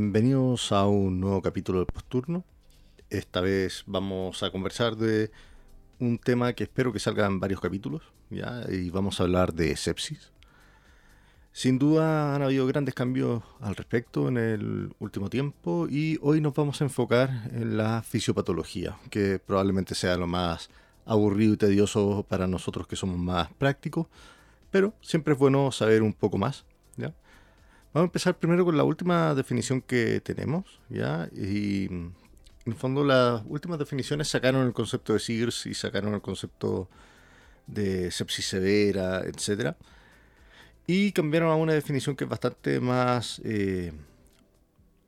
Bienvenidos a un nuevo capítulo del Posturno. Esta vez vamos a conversar de un tema que espero que salga en varios capítulos, ¿ya? y vamos a hablar de sepsis. Sin duda han habido grandes cambios al respecto en el último tiempo y hoy nos vamos a enfocar en la fisiopatología, que probablemente sea lo más aburrido y tedioso para nosotros que somos más prácticos, pero siempre es bueno saber un poco más. ¿ya? Vamos a empezar primero con la última definición que tenemos, ¿ya? Y en el fondo las últimas definiciones sacaron el concepto de SIGRS y sacaron el concepto de sepsis severa, etcétera y cambiaron a una definición que es bastante más, eh,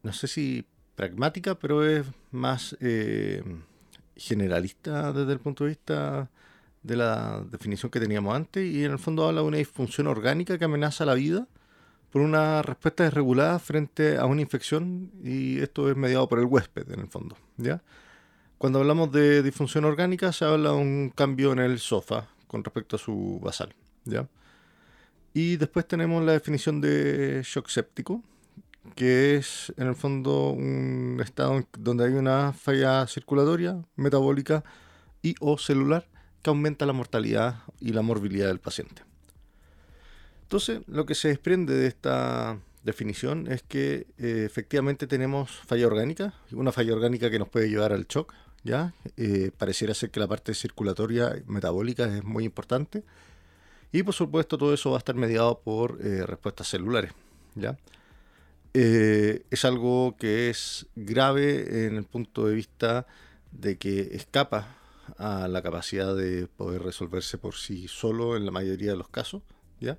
no sé si pragmática, pero es más eh, generalista desde el punto de vista de la definición que teníamos antes y en el fondo habla de una disfunción orgánica que amenaza la vida por una respuesta desregulada frente a una infección y esto es mediado por el huésped en el fondo, ¿ya? Cuando hablamos de disfunción orgánica se habla de un cambio en el sofá con respecto a su basal, ¿ya? Y después tenemos la definición de shock séptico, que es en el fondo un estado donde hay una falla circulatoria, metabólica y o celular que aumenta la mortalidad y la morbilidad del paciente. Entonces, lo que se desprende de esta definición es que eh, efectivamente tenemos falla orgánica, una falla orgánica que nos puede llevar al shock, ¿ya? Eh, pareciera ser que la parte circulatoria metabólica es muy importante y por supuesto todo eso va a estar mediado por eh, respuestas celulares. ¿ya? Eh, es algo que es grave en el punto de vista de que escapa a la capacidad de poder resolverse por sí solo en la mayoría de los casos. ¿ya?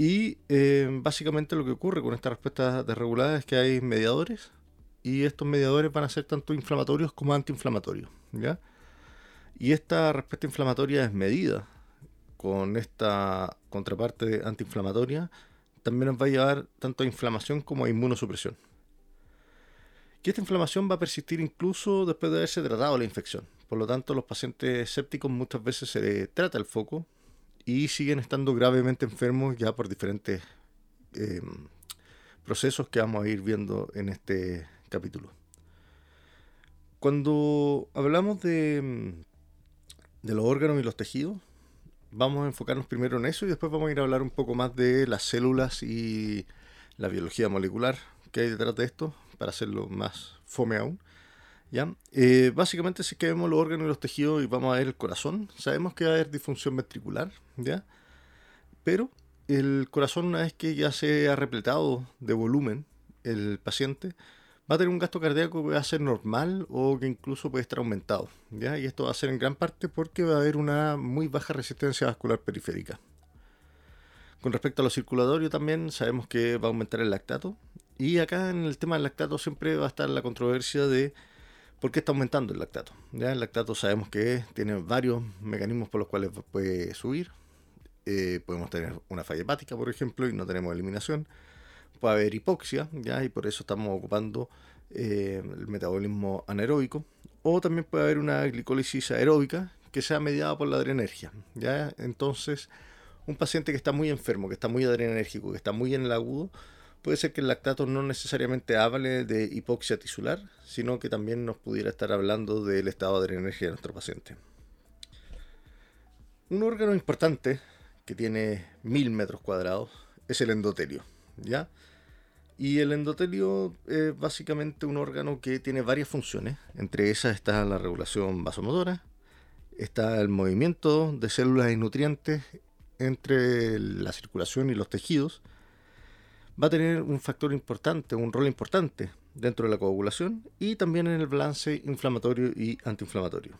Y eh, básicamente lo que ocurre con esta respuesta desregulada es que hay mediadores y estos mediadores van a ser tanto inflamatorios como antiinflamatorios. ¿ya? Y esta respuesta inflamatoria es medida con esta contraparte antiinflamatoria, también nos va a llevar tanto a inflamación como a inmunosupresión. Y esta inflamación va a persistir incluso después de haberse tratado la infección. Por lo tanto, los pacientes sépticos muchas veces se trata el foco y siguen estando gravemente enfermos ya por diferentes em, procesos que vamos a ir viendo en este capítulo. Cuando hablamos de, de los órganos y los tejidos, vamos a enfocarnos primero en eso y después vamos a ir a hablar un poco más de las células y la biología molecular que hay detrás de esto para hacerlo más fome aún. ¿Ya? Eh, básicamente, si es que vemos los órganos y los tejidos y vamos a ver el corazón, sabemos que va a haber disfunción ventricular, ¿ya? pero el corazón, una vez que ya se ha repletado de volumen el paciente, va a tener un gasto cardíaco que va a ser normal o que incluso puede estar aumentado. ¿ya? Y esto va a ser en gran parte porque va a haber una muy baja resistencia vascular periférica. Con respecto a lo circulatorio también sabemos que va a aumentar el lactato. Y acá en el tema del lactato siempre va a estar la controversia de por qué está aumentando el lactato. ¿ya? El lactato sabemos que tiene varios mecanismos por los cuales puede subir. Eh, podemos tener una falla hepática, por ejemplo, y no tenemos eliminación puede haber hipoxia, ¿ya? y por eso estamos ocupando eh, el metabolismo anaeróbico, o también puede haber una glicólisis aeróbica que sea mediada por la adrenergia. ¿ya? Entonces, un paciente que está muy enfermo, que está muy adrenérgico, que está muy en el agudo, puede ser que el lactato no necesariamente hable de hipoxia tisular, sino que también nos pudiera estar hablando del estado de adrenergia de nuestro paciente. Un órgano importante que tiene mil metros cuadrados es el endotelio. ¿ya? Y el endotelio es básicamente un órgano que tiene varias funciones. Entre esas está la regulación vasomotora, está el movimiento de células y nutrientes entre la circulación y los tejidos. Va a tener un factor importante, un rol importante dentro de la coagulación y también en el balance inflamatorio y antiinflamatorio.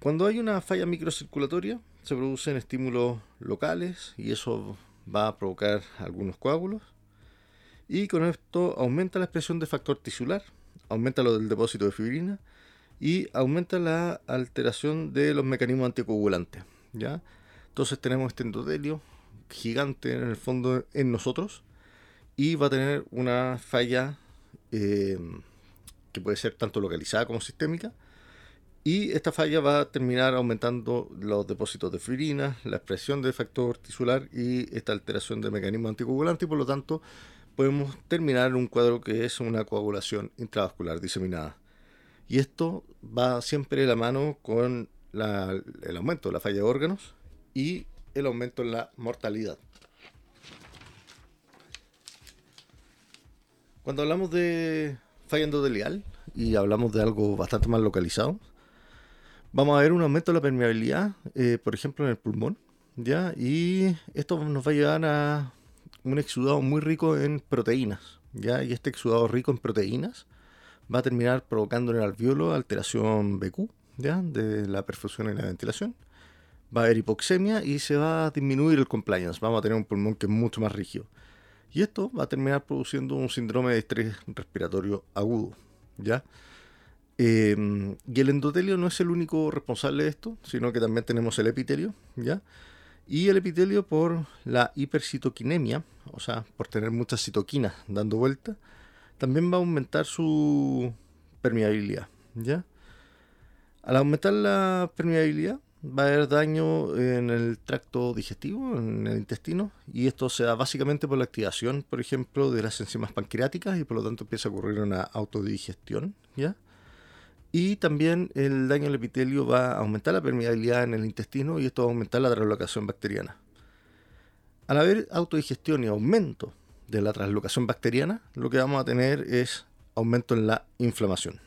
Cuando hay una falla microcirculatoria, se producen estímulos locales y eso va a provocar algunos coágulos y con esto aumenta la expresión de factor tisular, aumenta lo del depósito de fibrina y aumenta la alteración de los mecanismos anticoagulantes. ¿ya? Entonces tenemos este endotelio gigante en el fondo en nosotros y va a tener una falla eh, que puede ser tanto localizada como sistémica y esta falla va a terminar aumentando los depósitos de fibrina, la expresión del factor tisular y esta alteración del mecanismo anticoagulante y por lo tanto podemos terminar un cuadro que es una coagulación intravascular diseminada. Y esto va siempre de la mano con el aumento de la falla de órganos y el aumento en la mortalidad. Cuando hablamos de falla endotelial y hablamos de algo bastante más localizado, vamos a ver un aumento de la permeabilidad, eh, por ejemplo, en el pulmón, ¿ya? Y esto nos va a llevar a un exudado muy rico en proteínas, ¿ya? Y este exudado rico en proteínas va a terminar provocando en el alveolo alteración BQ, ¿ya? De la perfusión y la ventilación. Va a haber hipoxemia y se va a disminuir el compliance. Vamos a tener un pulmón que es mucho más rígido. Y esto va a terminar produciendo un síndrome de estrés respiratorio agudo, ¿ya? Em, y el endotelio no es el único responsable de esto, sino que también tenemos el epitelio, ¿ya? Y el epitelio por la hipercitoquinemia, o sea, por tener muchas citoquinas dando vuelta, también va a aumentar su permeabilidad, ¿ya? Al aumentar la permeabilidad, va a haber daño en el tracto digestivo, en el intestino, y esto se da básicamente por la activación, por ejemplo, de las enzimas pancreáticas y por lo tanto empieza a ocurrir una autodigestión, ¿ya? Y también el daño al epitelio va a aumentar la permeabilidad en el intestino y esto va a aumentar la translocación bacteriana. Al haber autodigestión y aumento de la translocación bacteriana, lo que vamos a tener es aumento en la inflamación.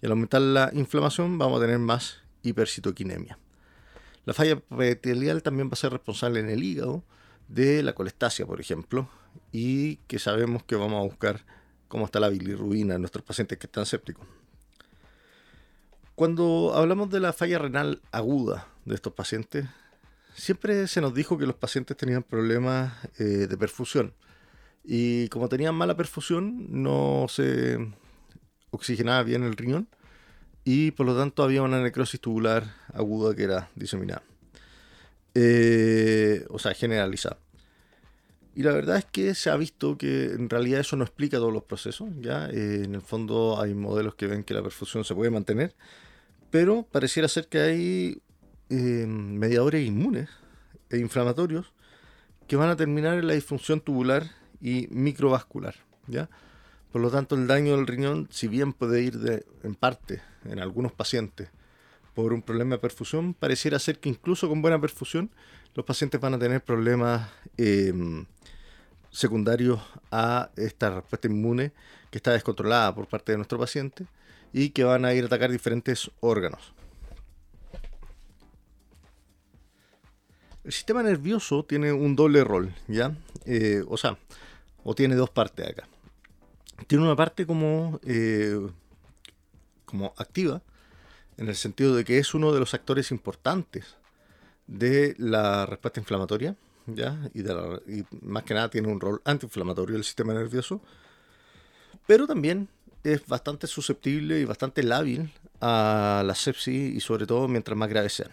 Y al aumentar la inflamación vamos a tener más hipercitoquinemia. La falla epitelial también va a ser responsable en el hígado de la colestasia, por ejemplo, y que sabemos que vamos a buscar cómo está la bilirrubina en nuestros pacientes que están sépticos. Cuando hablamos de la falla renal aguda de estos pacientes, siempre se nos dijo que los pacientes tenían problemas eh, de perfusión. Y como tenían mala perfusión, no se oxigenaba bien el riñón y por lo tanto había una necrosis tubular aguda que era diseminada. Eh, o sea, generalizada. Y la verdad es que se ha visto que en realidad eso no explica todos los procesos. ¿ya? Eh, en el fondo hay modelos que ven que la perfusión se puede mantener, pero pareciera ser que hay eh, mediadores inmunes e inflamatorios que van a terminar en la disfunción tubular y microvascular. ¿ya? Por lo tanto, el daño del riñón, si bien puede ir de, en parte en algunos pacientes por un problema de perfusión, pareciera ser que incluso con buena perfusión los pacientes van a tener problemas em, secundarios a esta respuesta inmune que está descontrolada por parte de nuestro paciente y que van a ir a atacar diferentes órganos. El sistema nervioso tiene un doble rol, ¿ya? Eh, o sea, o tiene dos partes acá. Tiene una parte como, eh, como activa, en el sentido de que es uno de los actores importantes de la respuesta inflamatoria, ¿ya? Y, y más que nada tiene un rol antiinflamatorio del sistema nervioso, pero también es bastante susceptible y bastante lábil a la sepsis y sobre todo mientras más graves sean.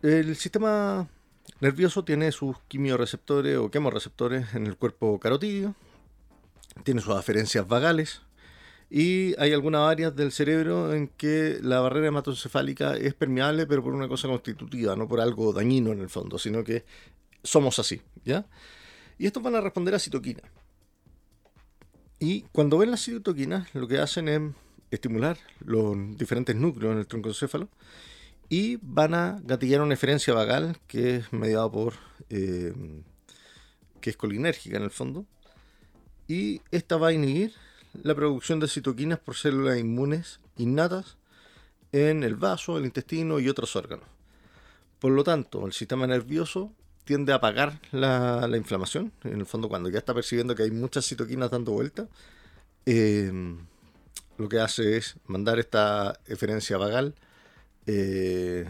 El sistema nervioso tiene sus quimioreceptores o quemorreceptores en el cuerpo carotídeo, tiene sus aferencias vagales y hay algunas áreas del cerebro en que la barrera hematoencefálica es permeable pero por una cosa constitutiva, no por algo dañino en el fondo, sino que somos así, ¿ya? Y estos van a responder a citoquina. Y cuando ven las citoquinas, lo que hacen es estimular los diferentes núcleos en el troncoencéfalo y van a gatillar una eferencia vagal que es mediada por. Eh, que es colinérgica en el fondo. Y esta va a inhibir la producción de citoquinas por células inmunes innatas en el vaso, el intestino y otros órganos. Por lo tanto, el sistema nervioso tiende a apagar la, inflamación. En el fondo, cuando ya está percibiendo que hay muchas citoquinas dando vuelta, eh, lo que hace es mandar esta eferencia vagal. Eh,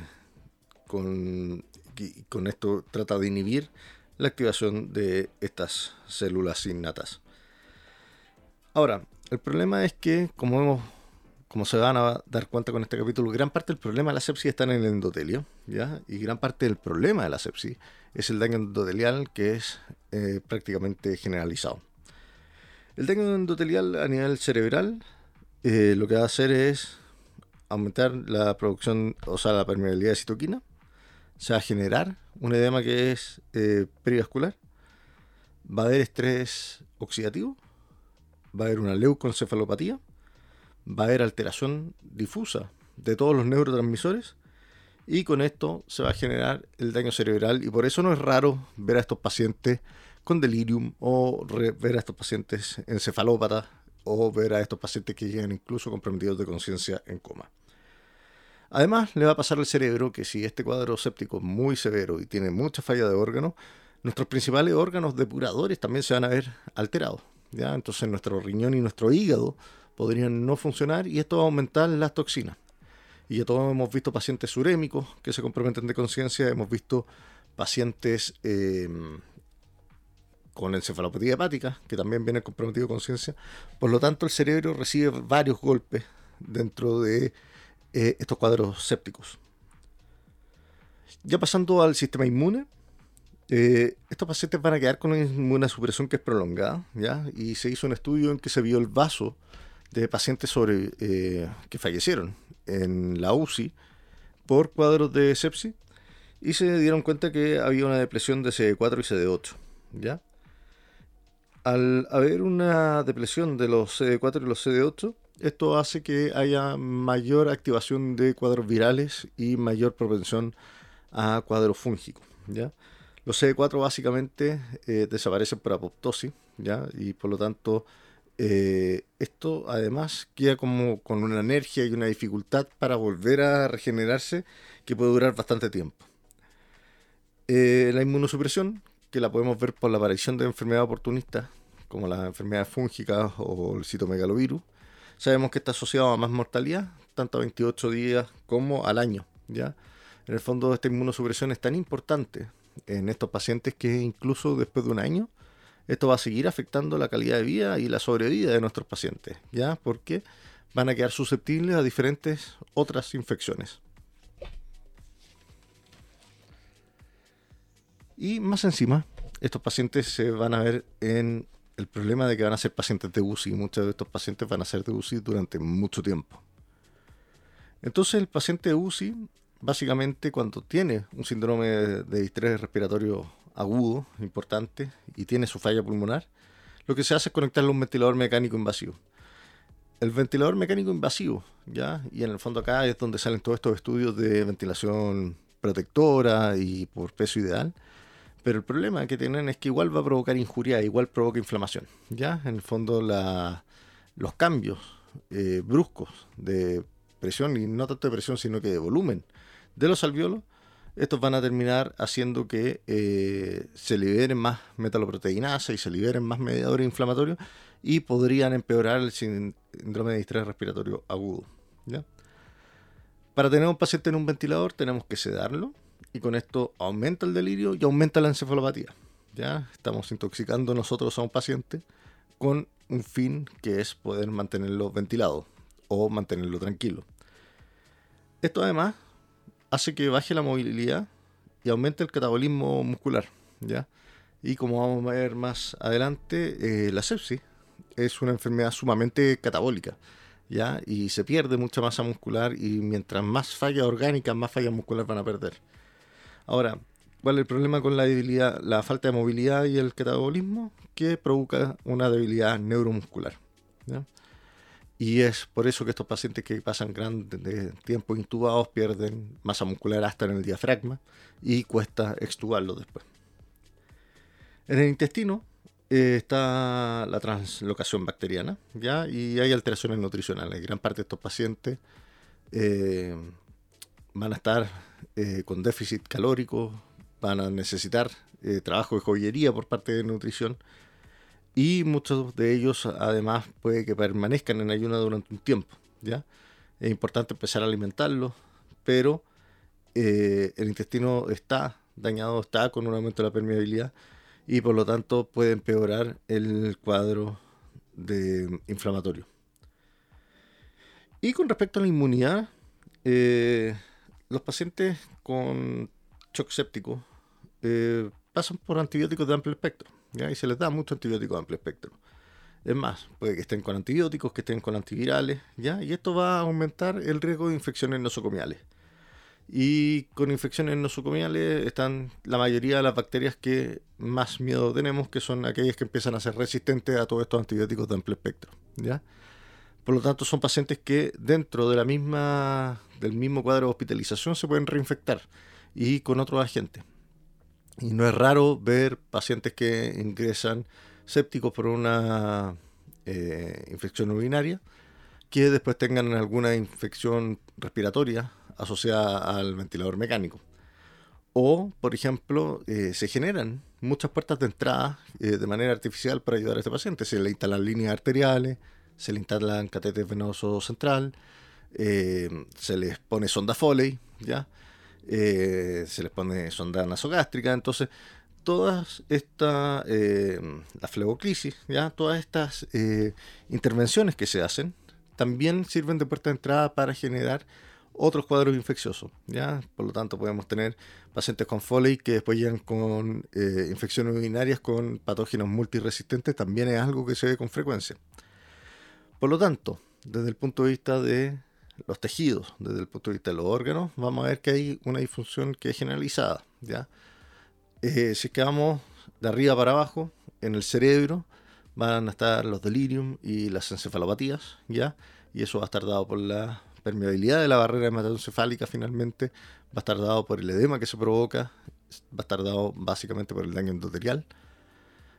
con, con esto trata de inhibir la activación de estas células innatas. Ahora, el problema es que, como hemos como se van a dar cuenta con este capítulo, gran parte del problema de la sepsis está en el endotelio, ¿ya? Y gran parte del problema de la sepsis es el daño endotelial que es eh, prácticamente generalizado. El daño endotelial a nivel cerebral eh, lo que va a hacer es aumentar la producción, o sea, la permeabilidad de citoquina, se va a generar un edema que es eh, perivascular, va a haber estrés oxidativo, va a haber una leucoencefalopatía, va a haber alteración difusa de todos los neurotransmisores y con esto se va a generar el daño cerebral y por eso no es raro ver a estos pacientes con delirium o ver a estos pacientes encefalópatas o ver a estos pacientes que llegan incluso comprometidos de conciencia en coma. Además, le va a pasar al cerebro que si este cuadro séptico es muy severo y tiene mucha falla de órganos, nuestros principales órganos depuradores también se van a ver alterados. Entonces nuestro riñón y nuestro hígado podrían no funcionar y esto va a aumentar las toxinas. Y ya todos hemos visto pacientes urémicos que se comprometen de conciencia, hemos visto pacientes eh, con encefalopatía hepática, que también vienen comprometidos de conciencia. Por lo tanto, el cerebro recibe varios golpes dentro de eh, estos cuadros sépticos. Ya pasando al sistema inmune, eh, estos pacientes van a quedar con una supresión que es prolongada, ¿ya? Y se hizo un estudio en que se vio el vaso de pacientes eh, que fallecieron en la UCI por cuadros de sepsis y se dieron cuenta que había una depresión de CD4 y CD8, ¿ya? Al haber una depresión de los CD4 y los CD8, esto hace que haya mayor activación de cuadros virales y mayor propensión a cuadros fúngicos, ¿ya? Los CD4 básicamente eh, desaparecen por apoptosis, ¿ya? Y por lo tanto, eh, esto además queda como con una energía y una dificultad para volver a regenerarse que puede durar bastante tiempo. Eh, la inmunosupresión, que la podemos ver por la aparición de enfermedades oportunistas, como las enfermedades fúngicas o el citomegalovirus, sabemos que está asociado a más mortalidad, tanto a 28 días como al año. ¿ya? En el fondo, esta inmunosupresión es tan importante en estos pacientes que incluso después de un año esto va a seguir afectando la calidad de vida y la sobrevida de nuestros pacientes, ¿ya? Porque van a quedar susceptibles a diferentes otras infecciones. Y más encima, estos pacientes se van a ver en el problema de que van a ser pacientes de UCI. Muchos de estos pacientes van a ser de UCI durante mucho tiempo. Entonces el paciente de UCI básicamente cuando tiene un síndrome de distrés respiratorio agudo, importante, y tiene su falla pulmonar, lo que se hace es conectarle un ventilador mecánico invasivo. El ventilador mecánico invasivo, ¿ya? Y en el fondo acá es donde salen todos estos estudios de ventilación protectora y por peso ideal. Pero el problema que tienen es que igual va a provocar injuria, igual provoca inflamación. ¿ya? En el fondo los cambios eh, bruscos de presión, y no tanto de presión, sino que de volumen de los alveolos, estos van a terminar haciendo que eh, se liberen más metaloproteinasa y se liberen más mediadores inflamatorios y podrían empeorar el síndrome de distrés respiratorio agudo. Para tener un paciente en un ventilador tenemos que sedarlo y con esto aumenta el delirio y aumenta la encefalopatía. ¿ya? Estamos intoxicando nosotros a un paciente con un fin que es poder mantenerlo ventilado o mantenerlo tranquilo. Esto además hace que baje la movilidad y aumente el catabolismo muscular, ¿ya? Y como vamos a ver más adelante, eh, la sepsis es una enfermedad sumamente catabólica, ¿ya? Y se pierde mucha masa muscular y mientras más fallas orgánicas, más fallas musculares van a perder. Ahora, ¿cuál es el problema con la debilidad, la falta de movilidad y el catabolismo? Que provoca una debilidad neuromuscular. Y es por eso que estos pacientes que pasan gran tiempo intubados pierden masa muscular hasta en el diafragma y cuesta extubarlo después. En el intestino eh, está la translocación bacteriana ¿ya? y hay alteraciones nutricionales. Gran parte de estos pacientes eh, van a estar eh, con déficit calórico, van a necesitar trabajo de joyería por parte de nutrición y muchos de ellos además puede que permanezcan en ayuno durante un tiempo. ¿ya? Es importante empezar a alimentarlos, pero eh, el intestino está dañado, está con un aumento de la permeabilidad y por lo tanto puede empeorar el cuadro inflamatorio. Y con respecto a la inmunidad, eh, los pacientes con shock séptico eh, pasan por antibióticos de amplio espectro. Y se les da mucho antibiótico amplio espectro. Es más, puede que estén con antibióticos, que estén con antivirales, ¿ya? Y esto va a aumentar el riesgo de infecciones nosocomiales. Y con infecciones nosocomiales están la mayoría de las bacterias que más miedo tenemos, que son aquellas que empiezan a ser resistentes a todos estos antibióticos de amplio espectro. ¿ya? Por lo tanto, son pacientes que dentro de la misma, del mismo cuadro de hospitalización se pueden reinfectar y con otros agentes. Y no es raro ver pacientes que ingresan sépticos por una eh, infección urinaria que después tengan alguna infección respiratoria asociada al ventilador mecánico. O, por ejemplo, eh, se generan muchas puertas de entrada eh, de manera artificial para ayudar a este paciente. Se le instalan líneas arteriales, se le instalan catéter venoso central, se les pone sonda Foley, ¿ya? Se les pone sonda nasogástrica. Entonces, todas estas, la fleboclisis, ¿ya? Todas estas intervenciones que se hacen también sirven de puerta de entrada para generar otros cuadros infecciosos. ¿ya? Por lo tanto, podemos tener pacientes con Foley que después llegan con eh, infecciones urinarias con patógenos multiresistentes, también es algo que se ve con frecuencia. Por lo tanto, desde el punto de vista de los tejidos, desde el punto de vista de los órganos, vamos a ver que hay una disfunción que es generalizada. ¿ya? Eh, si es que vamos de arriba para abajo, en el cerebro van a estar los delirium y las encefalopatías, ¿ya? Y eso va a estar dado por la permeabilidad de la barrera hematoencefálica finalmente, va a estar dado por el edema que se provoca, va a estar dado básicamente por el daño endotelial.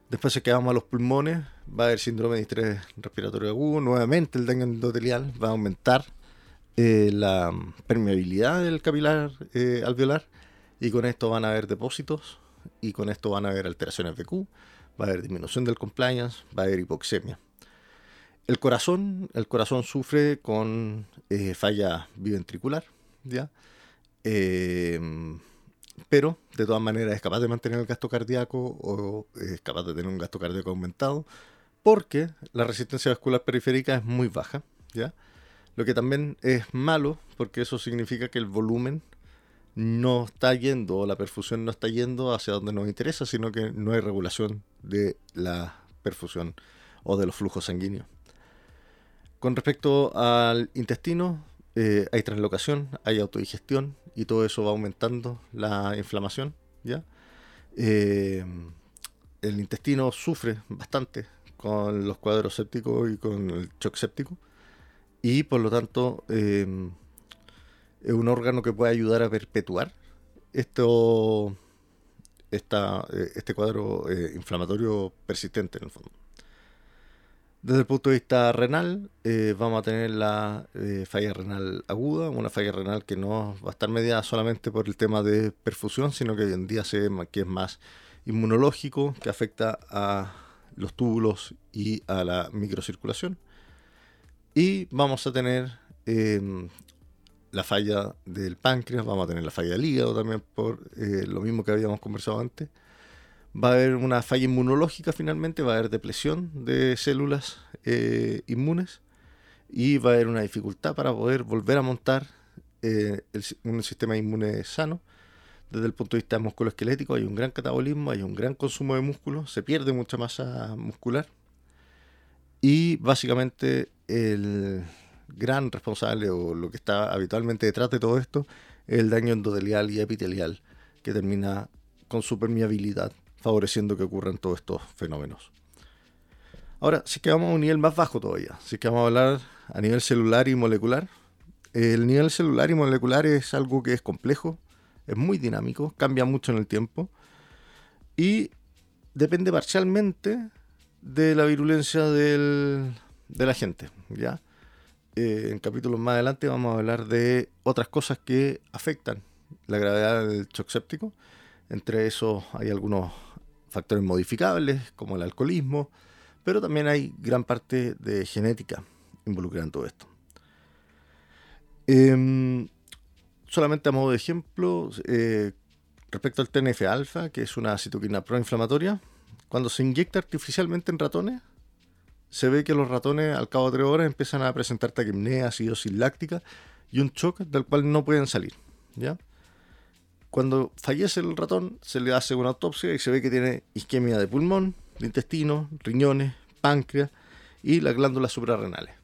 Después se quedamos a los pulmones, va a haber síndrome de estrés respiratorio agudo, nuevamente el daño endotelial va a aumentar eh, la permeabilidad del capilar eh, alveolar y con esto van a haber depósitos y con esto van a haber alteraciones de Q, va a haber disminución del compliance, va a haber hipoxemia. El corazón, el corazón sufre con eh, falla biventricular, ¿ya? Em, pero de todas maneras es capaz de mantener el gasto cardíaco o es capaz de tener un gasto cardíaco aumentado porque la resistencia vascular periférica es muy baja, ¿ya? Lo que también es malo porque eso significa que el volumen no está yendo o la perfusión no está yendo hacia donde nos interesa, sino que no hay regulación de la perfusión o de los flujos sanguíneos. Con respecto al intestino, eh, hay translocación, hay autodigestión y todo eso va aumentando la inflamación. ¿ya? Eh, el intestino sufre bastante con los cuadros sépticos y con el shock séptico y por lo tanto eh, es un órgano que puede ayudar a perpetuar esto, este cuadro inflamatorio persistente en el fondo. Desde el punto de vista renal, eh, vamos a tener la eh, falla renal aguda, una falla renal que no va a estar mediada solamente por el tema de perfusión, sino que hoy en día se que es más inmunológico, que afecta a los túbulos y a la microcirculación. Y vamos a tener em, la falla del páncreas, vamos a tener la falla del hígado también por eh, lo mismo que habíamos conversado antes va a haber una falla inmunológica finalmente, va a haber depresión de células eh, inmunes y va a haber una dificultad para poder volver a montar eh, un sistema inmune sano. Desde el punto de vista musculoesquelético hay un gran catabolismo, hay un gran consumo de músculo, se pierde mucha masa muscular y básicamente el gran responsable o lo que está habitualmente detrás de todo esto es el daño endotelial y epitelial que termina con su permeabilidad favoreciendo que ocurran todos estos fenómenos. Ahora, si es que vamos a un nivel más bajo todavía, si es a hablar a nivel celular y molecular, el nivel celular y molecular es algo que es complejo, es muy dinámico, cambia mucho en el tiempo y depende parcialmente de la virulencia del, de la gente. ¿ya? Eh, en capítulos más adelante vamos a hablar de otras cosas que afectan la gravedad del shock séptico. Entre esos hay algunos factores modificables como el alcoholismo, pero también hay gran parte de genética involucrada en todo esto. Em, solamente a modo de ejemplo, eh, respecto al TNF-alfa, que es una citoquina proinflamatoria, cuando se inyecta artificialmente en ratones, se ve que los ratones al cabo de tres horas empiezan a presentar taquimnea, acidosis láctica y un shock del cual no pueden salir. ¿ya? Cuando fallece el ratón, se le hace una autopsia y se ve que tiene isquemia de pulmón, de intestino, riñones, páncreas y las glándulas suprarrenales.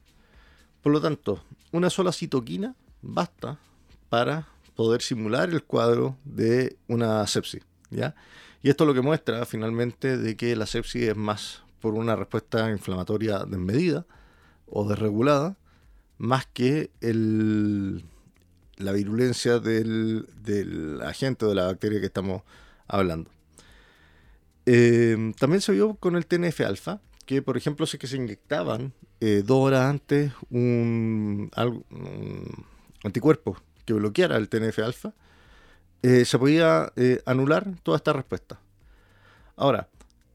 Por lo tanto, una sola citoquina basta para poder simular el cuadro de una sepsis. ¿ya? Y esto lo que muestra finalmente de que la sepsis es más por una respuesta inflamatoria desmedida o desregulada, más que el, la virulencia del, del agente o de la bacteria que estamos hablando. Eh, también se vio con el TNF-alfa, que por ejemplo si que se inyectaban eh, dos horas antes un, anticuerpo que bloqueara el TNF-alfa, eh, se podía anular toda esta respuesta. Ahora,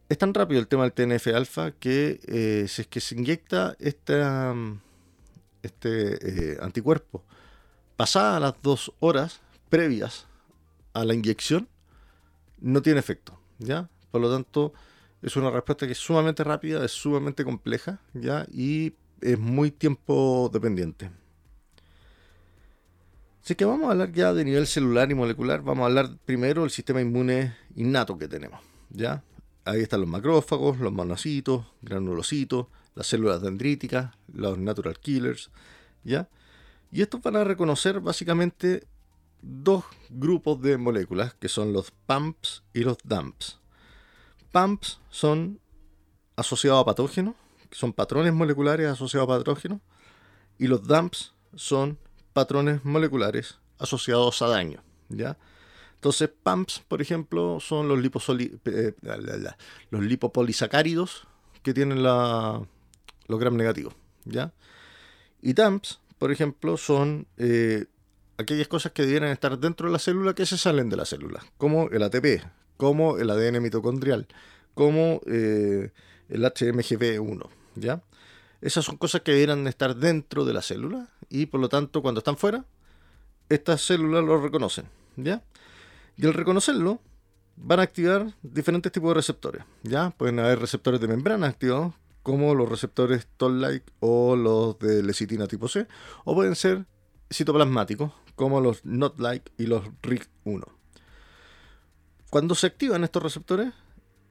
es tan rápido el tema del TNF-alfa que si es que se inyecta este anticuerpo pasadas las dos horas previas a la inyección, no tiene efecto. ¿ya? Por lo tanto, es una respuesta que es sumamente rápida, es sumamente compleja, ¿ya? Y es muy tiempo dependiente. Así que vamos a hablar ya de nivel celular y molecular. Vamos a hablar primero del sistema inmune innato que tenemos, ¿ya? Ahí están los macrófagos, los monocitos, granulocitos, las células dendríticas, los natural killers, ¿ya? Y estos van a reconocer básicamente dos grupos de moléculas, que son los PAMPs y los DAMPs. PAMPs son asociados a patógenos, son patrones moleculares asociados a patógenos, y los DAMPs son patrones moleculares asociados a daño. ¿ya? Entonces, PAMPs, por ejemplo, son los, eh, los lipopolisacáridos que tienen la, los gram negativos. ¿ya? Y DAMPs, por ejemplo, son eh, aquellas cosas que debieran estar dentro de la célula que se salen de la célula, como el ATP, como el ADN mitocondrial, como eh, el HMGB1, ¿ya? Esas son cosas que debieran estar dentro de la célula y por lo tanto cuando están fuera, estas células lo reconocen, ¿ya? Y al reconocerlo, van a activar diferentes tipos de receptores, ¿ya? Pueden haber receptores de membrana activados, como los receptores Toll-like o los de lecitina tipo C, o pueden ser citoplasmáticos, como los NOT-like y los RIG1. Cuando se activan estos receptores,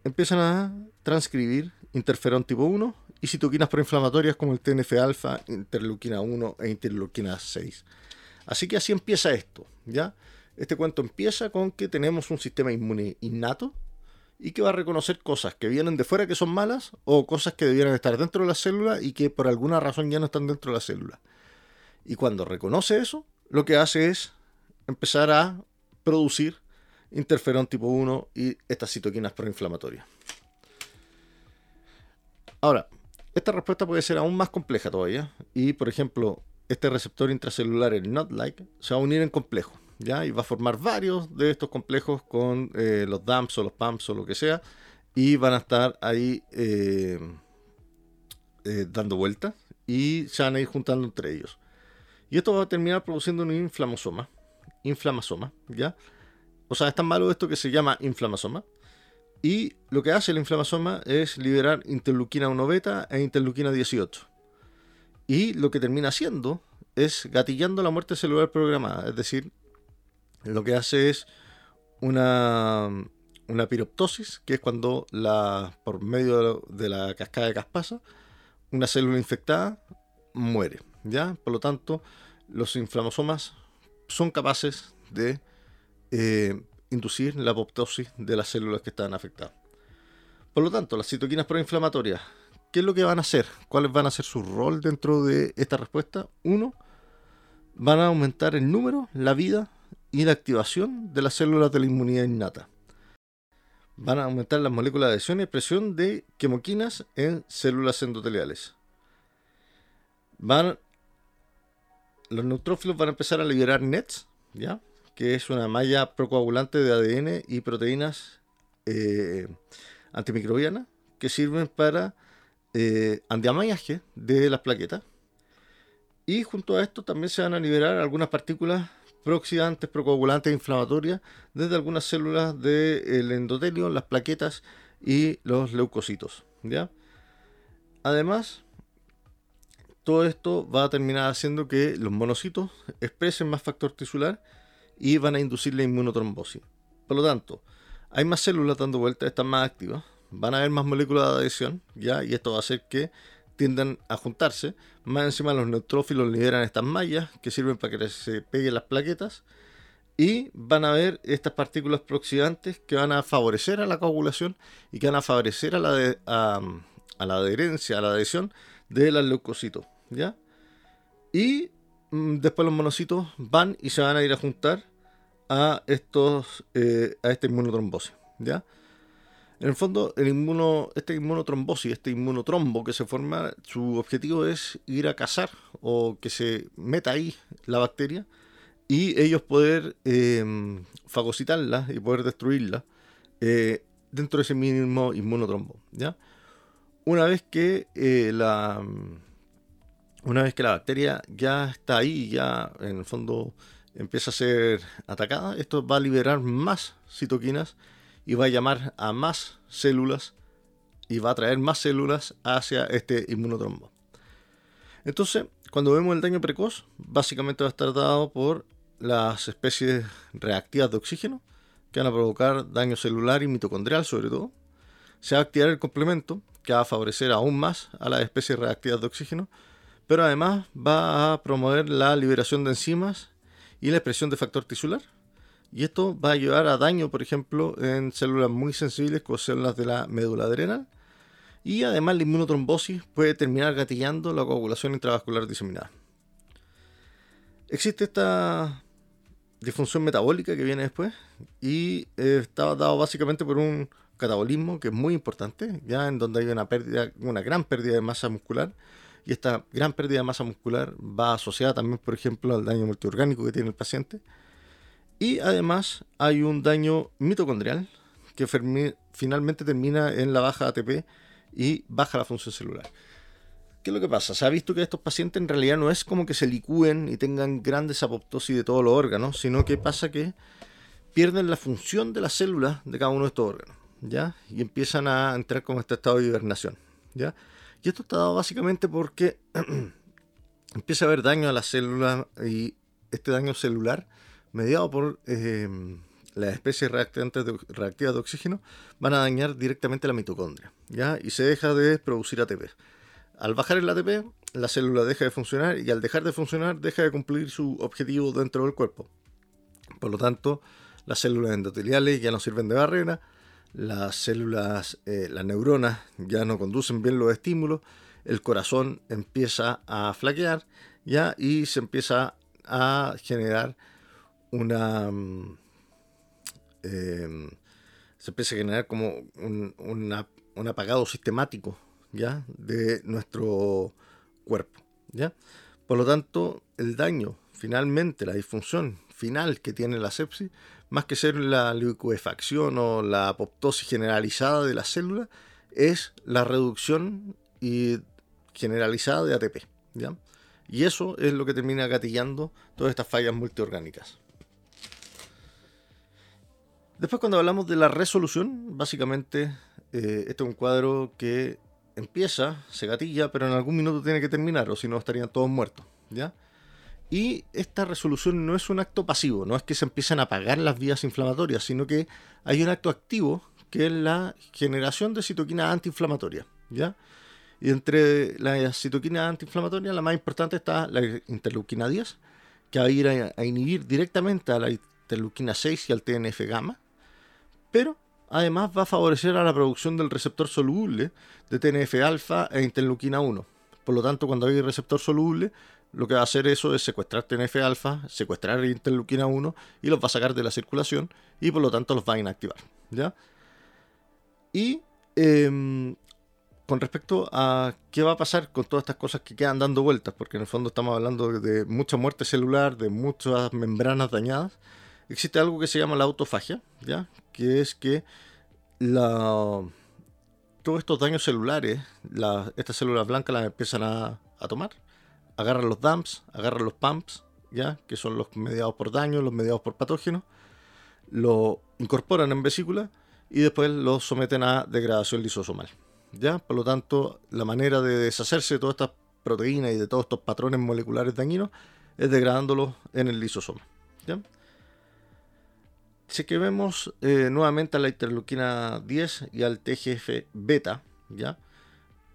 empiezan a transcribir interferón tipo 1 y citoquinas proinflamatorias como el TNF-alfa, interleuquina 1 e interleuquina 6. Así que así empieza esto, ¿ya? Este cuento empieza con que tenemos un sistema inmune innato y que va a reconocer cosas que vienen de fuera que son malas o cosas que debieran estar dentro de la célula y que por alguna razón ya no están dentro de la célula. Y cuando reconoce eso, lo que hace es empezar a producir interferón tipo 1 y estas citoquinas proinflamatorias. Ahora, esta respuesta puede ser aún más compleja todavía y, por ejemplo, este receptor intracelular, el NOT-like, se va a unir en complejo, ¿ya? Y va a formar varios de estos complejos con eh, los DAMPs o los PAMPs o lo que sea y van a estar ahí eh, eh, dando vueltas y se van a ir juntando entre ellos. Y esto va a terminar produciendo un inflamosoma, inflamasoma, ¿ya? O sea, es tan malo esto que se llama inflamasoma. Y lo que hace el inflamasoma es liberar interleuquina 1 beta e interleuquina 18. Y lo que termina haciendo es gatillando la muerte celular programada. Es decir, lo que hace es una, una piroptosis, que es cuando la, por medio de la cascada de Caspasa, una célula infectada muere. ¿ya? Por lo tanto, los inflamosomas son capaces de eh, inducir la apoptosis de las células que están afectadas. Por lo tanto, las citoquinas proinflamatorias, ¿qué es lo que van a hacer? ¿Cuáles van a ser su rol dentro de esta respuesta? Uno, van a aumentar el número, la vida y la activación de las células de la inmunidad innata. Van a aumentar las moléculas de adhesión y expresión de quemoquinas en células endoteliales. Van, los neutrófilos van a empezar a liberar NETs, ¿ya? Que es una malla procoagulante de ADN y proteínas eh, antimicrobianas que sirven para eh, de las plaquetas. Y junto a esto también se van a liberar algunas partículas prooxidantes, procoagulantes, inflamatorias desde algunas células del endotelio, las plaquetas y los leucocitos. ¿ya? Además, todo esto va a terminar haciendo que los monocitos expresen más factor tisular y van a inducir la inmunotrombosis. Por lo tanto, hay más células dando vueltas, están más activas, van a haber más moléculas de adhesión, ¿ya? y esto va a hacer que tiendan a juntarse. Más encima los neutrófilos liberan estas mallas que sirven para que se peguen las plaquetas y van a ver estas partículas prooxidantes que van a favorecer a la coagulación y que van a favorecer a la, a, la adherencia, a la adhesión de los leucocitos, ¿ya? Y mm, después los monocitos van y se van a ir a juntar a estos eh, a esta inmunotrombosis, ¿ya? En el fondo, el inmuno, este inmunotrombosis, este inmunotrombo que se forma, su objetivo es ir a cazar o que se meta ahí la bacteria y ellos poder eh, fagocitarla y poder destruirla eh, dentro de ese mismo inmunotrombo. ¿ya? Una vez que eh, la una vez que la bacteria ya está ahí, ya en el fondo empieza a ser atacada, esto va a liberar más citoquinas y va a llamar a más células y va a traer más células hacia este inmunotrombo. Entonces, cuando vemos el daño precoz, básicamente va a estar dado por las especies reactivas de oxígeno, que van a provocar daño celular y mitocondrial sobre todo. Se va a activar el complemento, que va a favorecer aún más a las especies reactivas de oxígeno, pero además va a promover la liberación de enzimas y la expresión de factor tisular. Y esto va a llevar a daño, por ejemplo, en células muy sensibles como células de la médula adrenal. Y además la inmunotrombosis puede terminar gatillando la coagulación intravascular diseminada. Existe esta disfunción metabólica que viene después y eh, está dado básicamente por un catabolismo que es muy importante, ya en donde hay una pérdida, una gran pérdida de masa muscular y esta gran pérdida de masa muscular va asociada también, por ejemplo, al daño multiorgánico que tiene el paciente y además hay un daño mitocondrial que finalmente termina en la baja ATP y baja la función celular. ¿Qué es lo que pasa? Se ha visto que estos pacientes en realidad no es como que se licúen y tengan grandes apoptosis de todos los órganos, sino que pasa que pierden la función de las células de cada uno de estos órganos, ¿ya? Y empiezan a entrar como este estado de hibernación, ¿ya? Y esto está dado básicamente porque empieza a haber daño a las células y este daño celular, mediado por eh, las especies reactivas de oxígeno, van a dañar directamente la mitocondria, ¿ya? Y se deja de producir ATP. Al bajar el ATP, la célula deja de funcionar y al dejar de funcionar deja de cumplir su objetivo dentro del cuerpo. Por lo tanto, las células endoteliales ya no sirven de barrera, las células, eh, las neuronas ya no conducen bien los estímulos, el corazón empieza a flaquear ya y se empieza a generar una mm, em, se empieza a generar como un apagado sistemático ¿ya? de nuestro cuerpo. ¿ya? Por lo tanto, el daño, finalmente, la disfunción final que tiene la sepsis, más que ser la liquefacción o la apoptosis generalizada de la célula, es la reducción y generalizada de ATP. ¿ya? Y eso es lo que termina gatillando todas estas fallas multiorgánicas. Después cuando hablamos de la resolución, básicamente eh, este es un cuadro que empieza, se gatilla, pero en algún minuto tiene que terminar, o si no estarían todos muertos, ¿ya? Y esta resolución no es un acto pasivo, no es que se empiecen a apagar las vías inflamatorias, sino que hay un acto activo que es la generación de citoquinas antiinflamatorias, ¿ya? Y entre las citoquinas antiinflamatorias, la más importante está la interleuquina 10, que va a ir a, inhibir directamente a la interleuquina 6 y al TNF gamma, pero además va a favorecer a la producción del receptor soluble de TNF-alfa e interleuquina 1. Por lo tanto, cuando hay receptor soluble, lo que va a hacer eso es secuestrar TNF-alfa, secuestrar interleuquina 1 y los va a sacar de la circulación y por lo tanto los va a inactivar. ¿ya? Y em, con respecto a qué va a pasar con todas estas cosas que quedan dando vueltas, porque en el fondo estamos hablando de mucha muerte celular, de muchas membranas dañadas, existe algo que se llama la autofagia, ¿ya? que es que la, todos estos daños celulares, estas células blancas las empiezan a, tomar, agarran los dumps, agarran los pumps, ¿ya? que son los mediados por daño, los mediados por patógenos, lo incorporan en vesícula y después lo someten a degradación lisosomal. ¿ya? Por lo tanto, la manera de deshacerse de todas estas proteínas y de todos estos patrones moleculares dañinos es degradándolos en el lisosoma. ¿ya? que vemos eh, nuevamente a la interleuquina 10 y al TGF beta, ¿ya?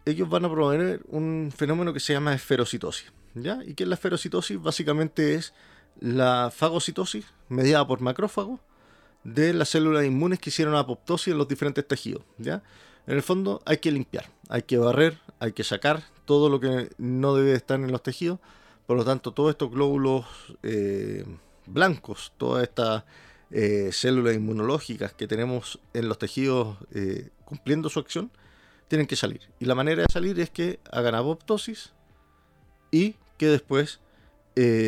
Ellos van a promover un fenómeno que se llama esferocitosis. ¿ya? ¿Y qué es la esferocitosis? Básicamente es la fagocitosis mediada por macrófagos de las células inmunes que hicieron apoptosis en los diferentes tejidos. ¿ya? En el fondo hay que limpiar, hay que barrer, hay que sacar todo lo que no debe estar en los tejidos. Por lo tanto, todos estos glóbulos eh, blancos, todas estas eh, células inmunológicas que tenemos en los tejidos eh, cumpliendo su acción, tienen que salir. Y la manera de salir es que hagan apoptosis y que después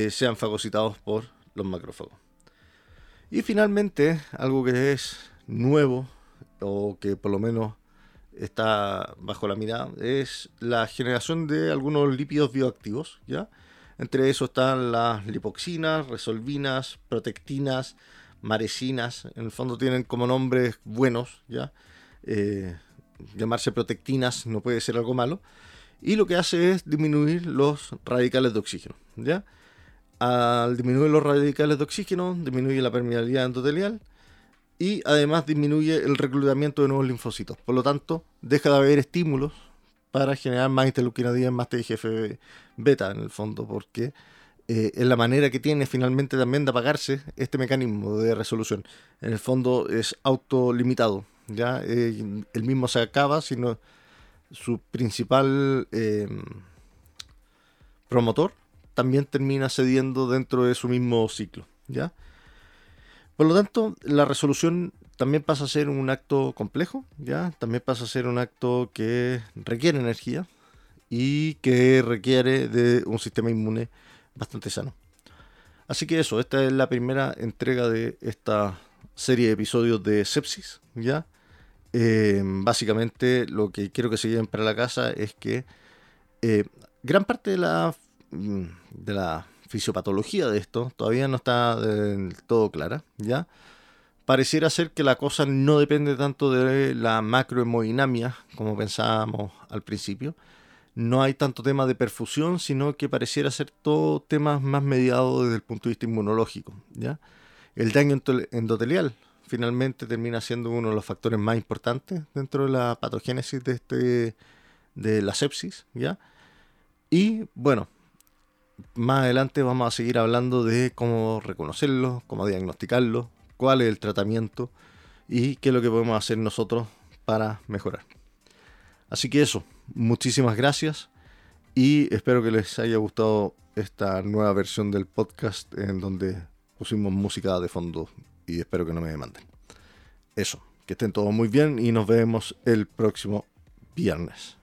sean fagocitados por los macrófagos. Y finalmente, algo que es nuevo, o que por lo menos está bajo la mirada, es la generación de algunos lípidos bioactivos, ¿ya? Entre eso están las lipoxinas, resolvinas, protectinas, maresinas. En el fondo tienen como nombres buenos, ¿ya? Eh, llamarse protectinas no puede ser algo malo. Y lo que hace es disminuir los radicales de oxígeno, ¿ya? al disminuir los radicales de oxígeno, disminuye la permeabilidad endotelial y además disminuye el reclutamiento de nuevos linfocitos. Por lo tanto, deja de haber estímulos para generar más interleuquina 10, más TGF beta en el fondo, porque eh, es la manera que tiene finalmente también de apagarse este mecanismo de resolución. En el fondo es autolimitado, ya eh, el mismo se acaba, sino su principal eh, promotor también termina cediendo dentro de su mismo ciclo. ¿ya? Por lo tanto, la resolución también pasa a ser un acto complejo, ¿ya? también pasa a ser un acto que requiere energía y que requiere de un sistema inmune bastante sano. Así que eso, esta es la primera entrega de esta serie de episodios de sepsis, ¿ya? Eh, básicamente lo que quiero que se lleven para la casa es que eh, gran parte de la Mm, de la fisiopatología de esto todavía no está del todo clara, ¿ya? Pareciera ser que la cosa no depende tanto de la macrohemodinamia como pensábamos al principio. No hay tanto tema de perfusión, sino que pareciera ser todo temas más mediados desde el punto de vista inmunológico, ¿ya? El daño endotelial finalmente termina siendo uno de los factores más importantes dentro de la patogénesis de, este, de la sepsis, ¿ya? Y bueno, más adelante vamos a seguir hablando de cómo reconocerlo, cómo diagnosticarlo, cuál es el tratamiento y qué es lo que podemos hacer nosotros para mejorar. Así que eso, muchísimas gracias y espero que les haya gustado esta nueva versión del podcast en donde pusimos música de fondo y espero que no me demanden. Eso, que estén todos muy bien y nos vemos el próximo viernes.